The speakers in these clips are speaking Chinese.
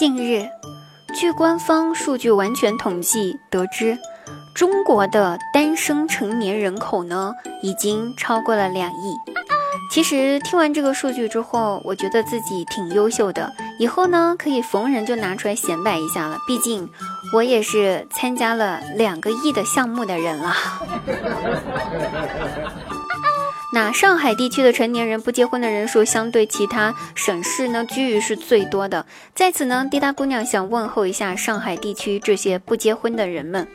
近日，据官方数据完全统计得知，中国的单身成年人口呢，已经超过了两亿。其实听完这个数据之后，我觉得自己挺优秀的，以后呢可以逢人就拿出来显摆一下了。毕竟我也是参加了两个亿的项目的人了。那上海地区的成年人不结婚的人数，相对其他省市呢，居于是最多的。在此呢，滴答姑娘想问候一下上海地区这些不结婚的人们，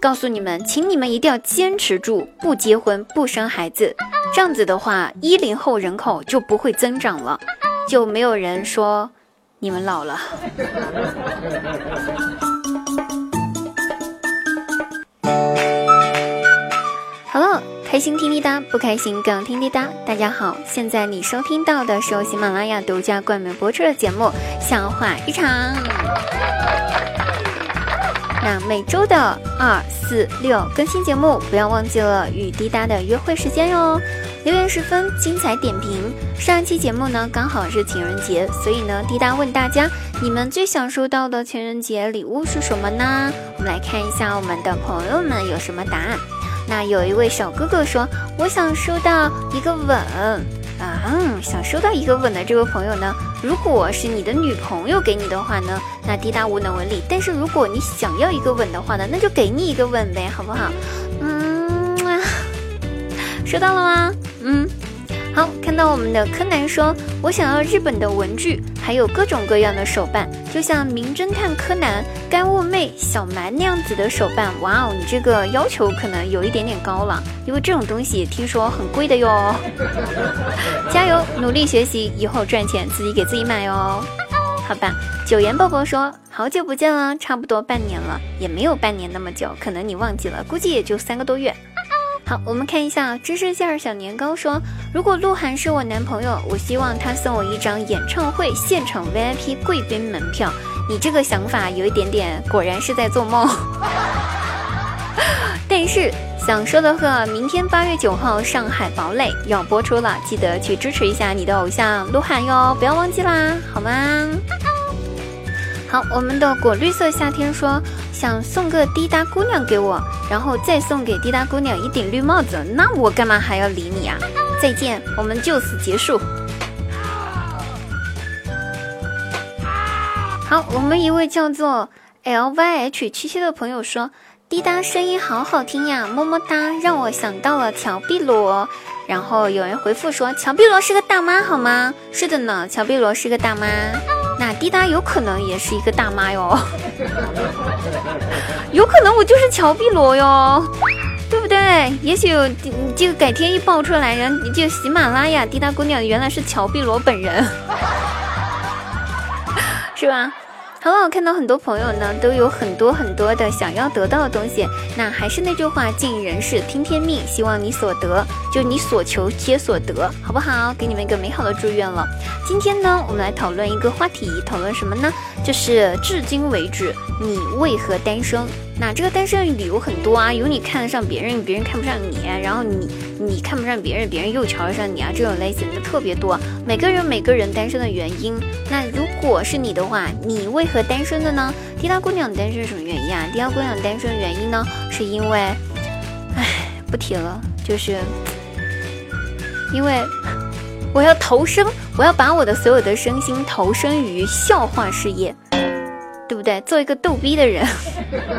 告诉你们，请你们一定要坚持住，不结婚不生孩子，这样子的话，一零后人口就不会增长了，就没有人说你们老了。开心听滴答，不开心更听滴答。大家好，现在你收听到的是由喜马拉雅独家冠名播出的节目《笑话日常》。那每周的二、四、六更新节目，不要忘记了与滴答的约会时间哟。留言十分精彩点评。上一期节目呢，刚好是情人节，所以呢，滴答问大家，你们最想收到的情人节礼物是什么呢？我们来看一下我们的朋友们有什么答案。那有一位小哥哥说：“我想收到一个吻啊，想收到一个吻的这位朋友呢，如果是你的女朋友给你的话呢，那滴答无能为力。但是如果你想要一个吻的话呢，那就给你一个吻呗，好不好？嗯，收到了吗？嗯。”好，看到我们的柯南说：“我想要日本的文具，还有各种各样的手办，就像名侦探柯南、干物妹、小蛮那样子的手办。”哇哦，你这个要求可能有一点点高了，因为这种东西听说很贵的哟。加油，努力学习，以后赚钱自己给自己买哦。好吧，九言宝宝说：“好久不见了，差不多半年了，也没有半年那么久，可能你忘记了，估计也就三个多月。”好，我们看一下芝士馅儿小年糕说：“如果鹿晗是我男朋友，我希望他送我一张演唱会现场 VIP 贵宾门票。”你这个想法有一点点，果然是在做梦。但是想说的话，明天八月九号《上海堡垒》要播出了，记得去支持一下你的偶像鹿晗哟，不要忘记啦，好吗？好，我们的果绿色夏天说想送个滴答姑娘给我，然后再送给滴答姑娘一顶绿帽子，那我干嘛还要理你啊？再见，我们就此结束。好，我们一位叫做 L Y H 七七的朋友说，滴答声音好好听呀，么么哒，让我想到了乔碧罗。然后有人回复说，乔碧罗是个大妈好吗？是的呢，乔碧罗是个大妈。那滴答有可能也是一个大妈哟，有可能我就是乔碧萝哟，对不对？也许这个改天一爆出来，人就喜马拉雅滴答姑娘原来是乔碧萝本人，是吧？好了，我看到很多朋友呢，都有很多很多的想要得到的东西。那还是那句话，尽人事，听天命。希望你所得，就你所求皆所得，好不好？给你们一个美好的祝愿了。今天呢，我们来讨论一个话题，讨论什么呢？就是至今为止，你为何单身？那这个单身理由很多啊，有你看得上别人，别人看不上你，然后你你看不上别人，别人又瞧得上你啊，这种类型的特别多。每个人每个人单身的原因，那如果是你的话，你为何单身的呢？滴答姑娘单身什么原因啊？滴答姑娘单身原因呢，是因为，唉，不提了，就是因为我要投身，我要把我的所有的身心投身于笑话事业。对不对？做一个逗逼的人，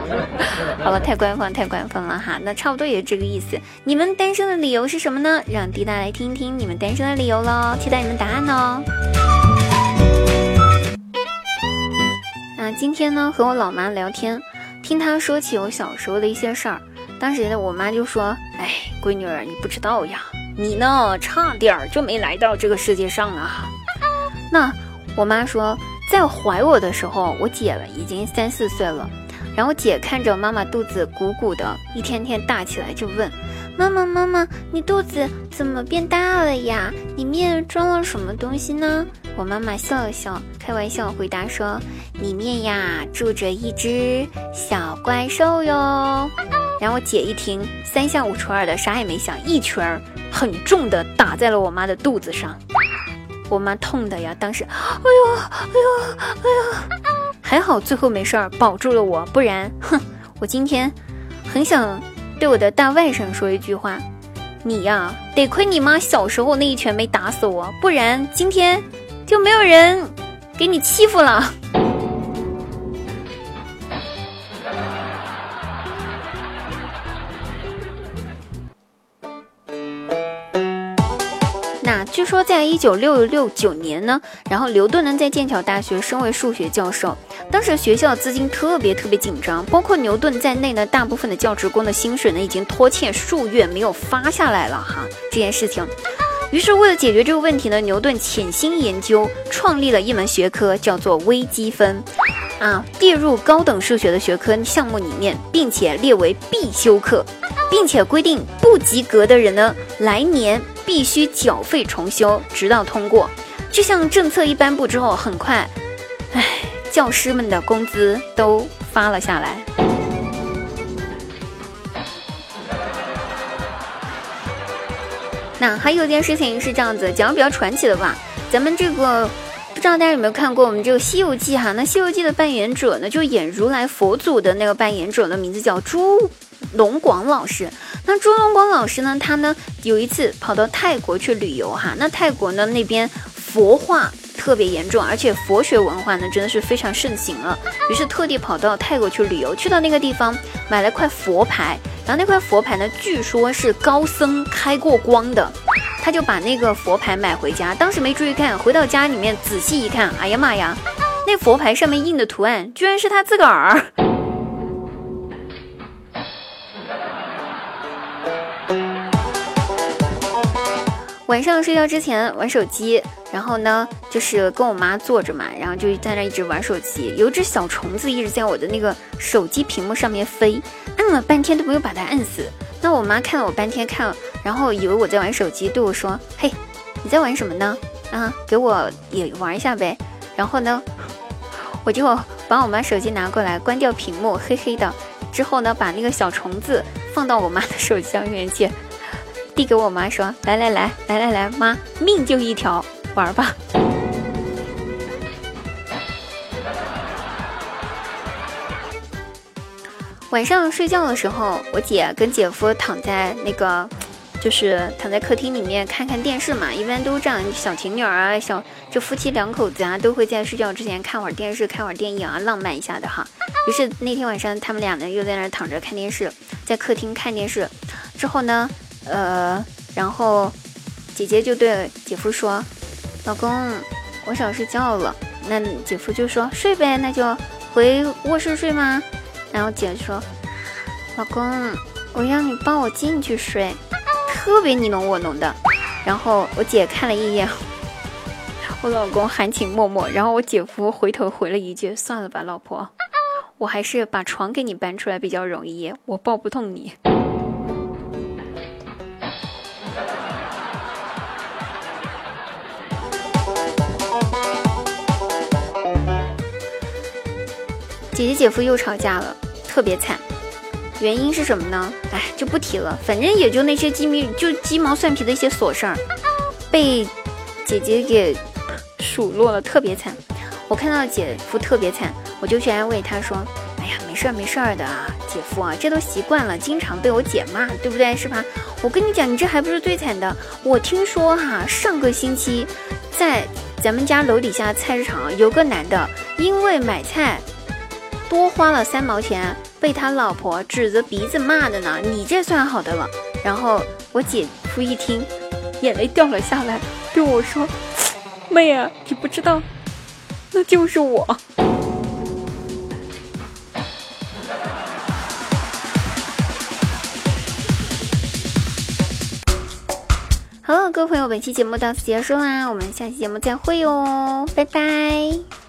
好了，太官方，太官方了哈。那差不多也是这个意思。你们单身的理由是什么呢？让滴答来听一听你们单身的理由喽，期待你们答案哦。那今天呢，和我老妈聊天，听她说起我小时候的一些事儿。当时，我妈就说：“哎，闺女儿，你不知道呀，你呢，差点就没来到这个世界上啊。”那我妈说。在怀我的时候，我姐了已经三四岁了，然后姐看着妈妈肚子鼓鼓的，一天天大起来，就问妈妈：“妈妈，你肚子怎么变大了呀？里面装了什么东西呢？”我妈妈笑了笑，开玩笑回答说：“里面呀住着一只小怪兽哟。”然后我姐一听，三下五除二的啥也没想，一拳很重的打在了我妈的肚子上。我妈痛的呀，当时，哎呦，哎呦，哎呦，还好最后没事儿，保住了我，不然，哼，我今天很想对我的大外甥说一句话，你呀，得亏你妈小时候那一拳没打死我，不然今天就没有人给你欺负了。说在一九六六九年呢，然后牛顿呢在剑桥大学升为数学教授。当时学校资金特别特别紧张，包括牛顿在内呢，大部分的教职工的薪水呢已经拖欠数月没有发下来了哈。这件事情，于是为了解决这个问题呢，牛顿潜心研究，创立了一门学科，叫做微积分，啊，列入高等数学的学科项目里面，并且列为必修课，并且规定不及格的人呢，来年。必须缴费重修，直到通过。这项政策一颁布之后，很快，唉，教师们的工资都发了下来。那还有一件事情是这样子，讲的比较传奇的吧。咱们这个不知道大家有没有看过我们这个《西游记》哈？那《西游记》的扮演者呢，就演如来佛祖的那个扮演者的名字叫朱龙广老师。那朱龙广老师呢？他呢有一次跑到泰国去旅游哈。那泰国呢那边佛化特别严重，而且佛学文化呢真的是非常盛行了。于是特地跑到泰国去旅游，去到那个地方买了块佛牌，然后那块佛牌呢据说是高僧开过光的，他就把那个佛牌买回家。当时没注意看，回到家里面仔细一看，哎呀妈呀，那佛牌上面印的图案居然是他自个儿。晚上睡觉之前玩手机，然后呢，就是跟我妈坐着嘛，然后就在那一直玩手机。有只小虫子一直在我的那个手机屏幕上面飞，按了半天都没有把它按死。那我妈看了我半天，看，然后以为我在玩手机，对我说：“嘿，你在玩什么呢？啊，给我也玩一下呗。”然后呢，我就把我妈手机拿过来，关掉屏幕，黑黑的。之后呢，把那个小虫子放到我妈的手机上面去。递给我妈说：“来来来来来来，妈，命就一条，玩吧。”晚上睡觉的时候，我姐跟姐夫躺在那个，就是躺在客厅里面看看电视嘛。一般都这样，小情侣啊，小就夫妻两口子啊，都会在睡觉之前看会儿电视，看会儿电影啊，浪漫一下的哈。于是那天晚上，他们俩呢又在那儿躺着看电视，在客厅看电视，之后呢。呃，然后姐姐就对姐夫说：“老公，我想睡觉了。”那姐夫就说：“睡呗，那就回卧室睡吗？”然后姐说：“老公，我让你抱我进去睡，特别你侬我侬的。”然后我姐看了一眼 我老公，含情脉脉。然后我姐夫回头回了一句：“算了吧，老婆，我还是把床给你搬出来比较容易，我抱不动你。”姐姐姐夫又吵架了，特别惨。原因是什么呢？哎，就不提了。反正也就那些鸡米，就鸡毛蒜皮的一些琐事儿，被姐姐给数落了，特别惨。我看到姐夫特别惨，我就去安慰他说：“哎呀，没事儿没事儿的啊，姐夫啊，这都习惯了，经常被我姐骂，对不对？是吧？我跟你讲，你这还不是最惨的。我听说哈，上个星期在咱们家楼底下菜市场有个男的，因为买菜。”多花了三毛钱，被他老婆指着鼻子骂的呢。你这算好的了。然后我姐夫一听，眼泪掉了下来，对我说：“ 妹啊，你不知道，那就是我。”好了，各位朋友，本期节目到此结束啦，我们下期节目再会哟，拜拜。